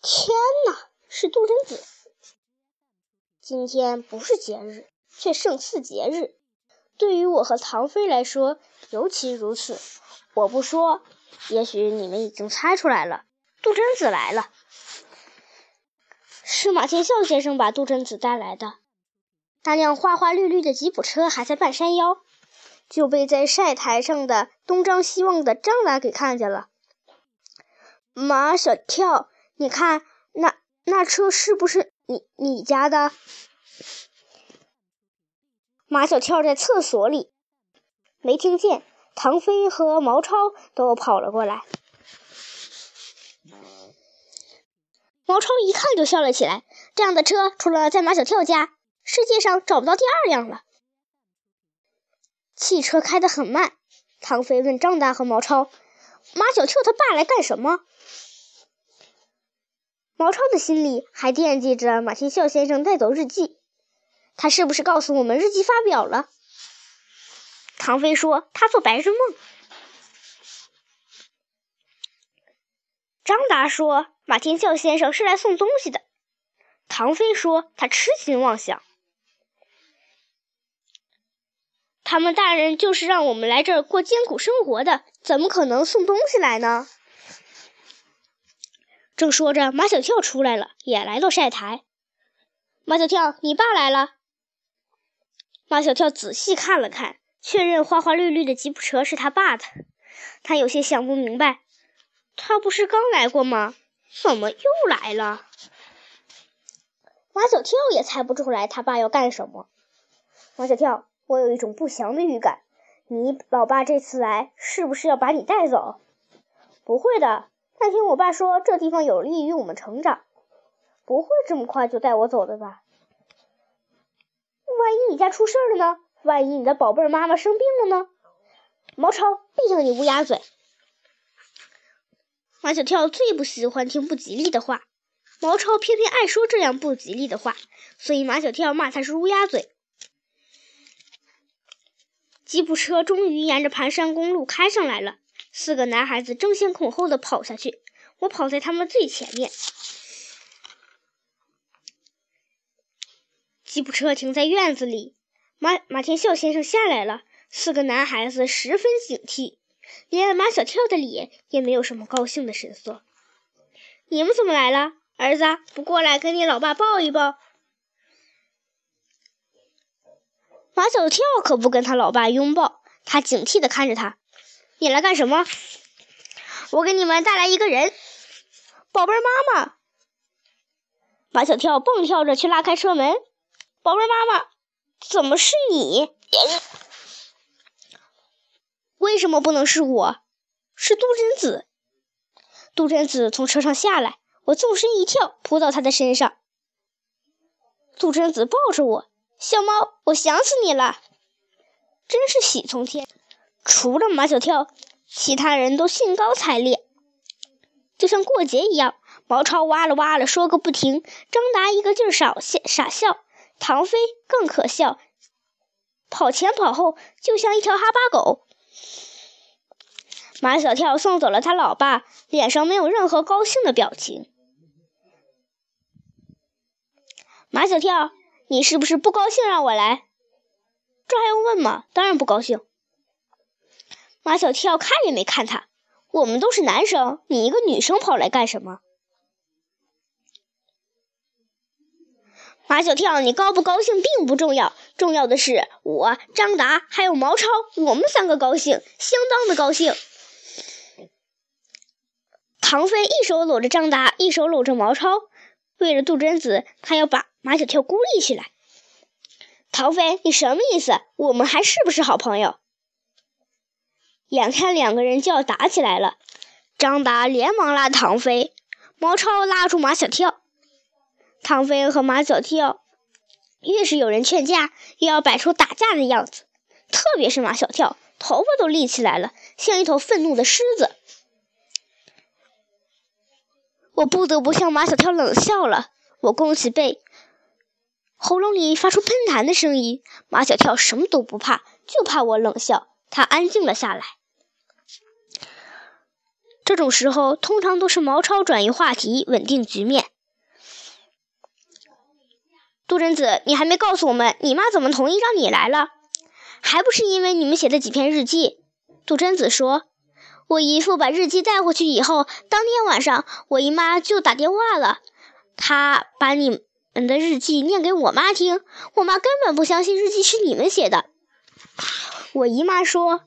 天哪，是杜真子！今天不是节日，却胜似节日。对于我和唐飞来说，尤其如此。我不说，也许你们已经猜出来了。杜真子来了，是马天笑先生把杜真子带来的。那辆花花绿绿的吉普车还在半山腰，就被在晒台上的东张西望的张达给看见了。马小跳。你看，那那车是不是你你家的？马小跳在厕所里，没听见。唐飞和毛超都跑了过来。毛超一看就笑了起来。这样的车，除了在马小跳家，世界上找不到第二辆了。汽车开得很慢。唐飞问张达和毛超：“马小跳他爸来干什么？”毛超的心里还惦记着马天笑先生带走日记，他是不是告诉我们日记发表了？唐飞说他做白日梦。张达说马天笑先生是来送东西的。唐飞说他痴心妄想。他们大人就是让我们来这儿过艰苦生活的，怎么可能送东西来呢？正说着，马小跳出来了，也来到晒台。马小跳，你爸来了。马小跳仔细看了看，确认花花绿绿的吉普车是他爸的。他有些想不明白，他不是刚来过吗？怎么又来了？马小跳也猜不出来他爸要干什么。马小跳，我有一种不祥的预感，你老爸这次来是不是要把你带走？不会的。那天我爸说这地方有利于我们成长，不会这么快就带我走的吧？万一你家出事了呢？万一你的宝贝妈妈生病了呢？毛超，闭上你乌鸦嘴！马小跳最不喜欢听不吉利的话，毛超偏偏爱说这样不吉利的话，所以马小跳骂他是乌鸦嘴。吉普车终于沿着盘山公路开上来了。四个男孩子争先恐后的跑下去，我跑在他们最前面。吉普车停在院子里，马马天笑先生下来了。四个男孩子十分警惕，连马小跳的脸也没有什么高兴的神色。你们怎么来了，儿子？不过来跟你老爸抱一抱？马小跳可不跟他老爸拥抱，他警惕的看着他。你来干什么？我给你们带来一个人，宝贝妈妈。马小跳蹦跳着去拉开车门，宝贝妈妈，怎么是你？为什么不能是我？是杜真子。杜真子从车上下来，我纵身一跳，扑到他的身上。杜真子抱着我，小猫，我想死你了，真是喜从天。除了马小跳，其他人都兴高采烈，就像过节一样。毛超哇了哇了说个不停，张达一个劲儿傻笑傻笑，唐飞更可笑，跑前跑后就像一条哈巴狗。马小跳送走了他老爸，脸上没有任何高兴的表情。马小跳，你是不是不高兴让我来？这还用问吗？当然不高兴。马小跳看也没看他，我们都是男生，你一个女生跑来干什么？马小跳，你高不高兴并不重要，重要的是我张达还有毛超，我们三个高兴，相当的高兴。唐飞一手搂着张达，一手搂着毛超，为了杜真子，他要把马小跳孤立起来。唐飞，你什么意思？我们还是不是好朋友？眼看两个人就要打起来了，张达连忙拉唐飞，毛超拉住马小跳。唐飞和马小跳越是有人劝架，越要摆出打架的样子。特别是马小跳，头发都立起来了，像一头愤怒的狮子。我不得不向马小跳冷笑了。我弓起背，喉咙里发出喷痰的声音。马小跳什么都不怕，就怕我冷笑。他安静了下来。这种时候，通常都是毛超转移话题，稳定局面。杜真子，你还没告诉我们，你妈怎么同意让你来了？还不是因为你们写的几篇日记。杜真子说：“我姨父把日记带回去以后，当天晚上我姨妈就打电话了，她把你们的日记念给我妈听，我妈根本不相信日记是你们写的。我姨妈说，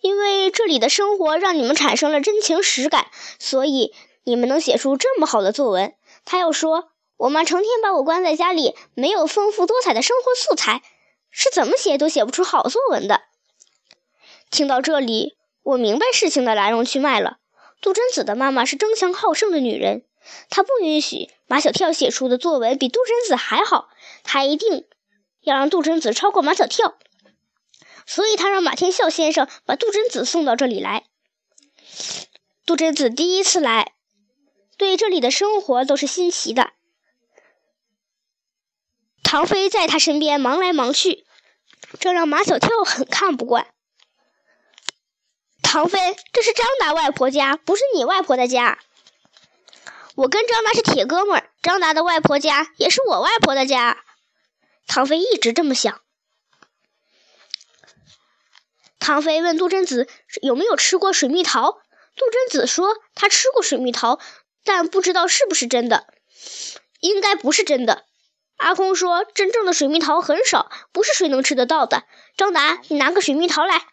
因为这里的生活让你们产生了真情实感，所以你们能写出这么好的作文。她又说。”我妈成天把我关在家里，没有丰富多彩的生活素材，是怎么写都写不出好作文的。听到这里，我明白事情的来龙去脉了。杜真子的妈妈是争强好胜的女人，她不允许马小跳写出的作文比杜真子还好，她一定要让杜真子超过马小跳。所以，他让马天笑先生把杜真子送到这里来。杜真子第一次来，对这里的生活都是新奇的。唐飞在他身边忙来忙去，这让马小跳很看不惯。唐飞，这是张达外婆家，不是你外婆的家。我跟张达是铁哥们儿，张达的外婆家也是我外婆的家。唐飞一直这么想。唐飞问杜真子有没有吃过水蜜桃，杜真子说他吃过水蜜桃，但不知道是不是真的，应该不是真的。阿空说：“真正的水蜜桃很少，不是谁能吃得到的。”张达，你拿个水蜜桃来。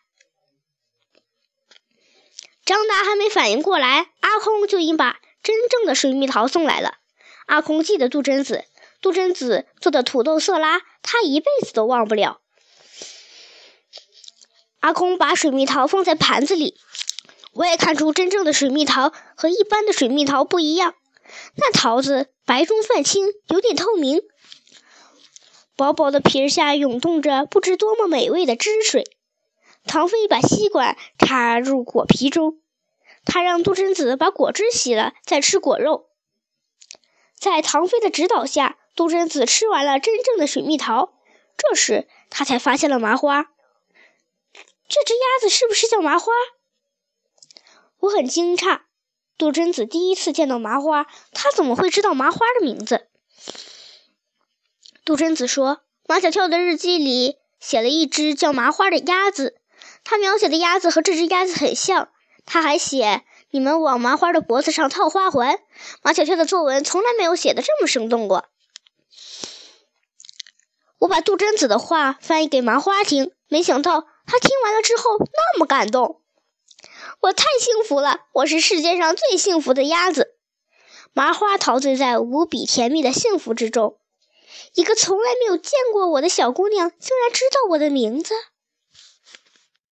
张达还没反应过来，阿空就已经把真正的水蜜桃送来了。阿空记得杜真子，杜真子做的土豆色拉，他一辈子都忘不了。阿空把水蜜桃放在盘子里，我也看出真正的水蜜桃和一般的水蜜桃不一样，那桃子白中泛青，有点透明。薄薄的皮儿下涌动着不知多么美味的汁水。唐飞把吸管插入果皮中，他让杜真子把果汁洗了再吃果肉。在唐飞的指导下，杜真子吃完了真正的水蜜桃。这时，他才发现了麻花。这只鸭子是不是叫麻花？我很惊诧。杜真子第一次见到麻花，他怎么会知道麻花的名字？杜真子说：“马小跳的日记里写了一只叫麻花的鸭子，他描写的鸭子和这只鸭子很像。他还写你们往麻花的脖子上套花环。马小跳的作文从来没有写的这么生动过。”我把杜真子的话翻译给麻花听，没想到他听完了之后那么感动。我太幸福了，我是世界上最幸福的鸭子。麻花陶醉在无比甜蜜的幸福之中。一个从来没有见过我的小姑娘，竟然知道我的名字。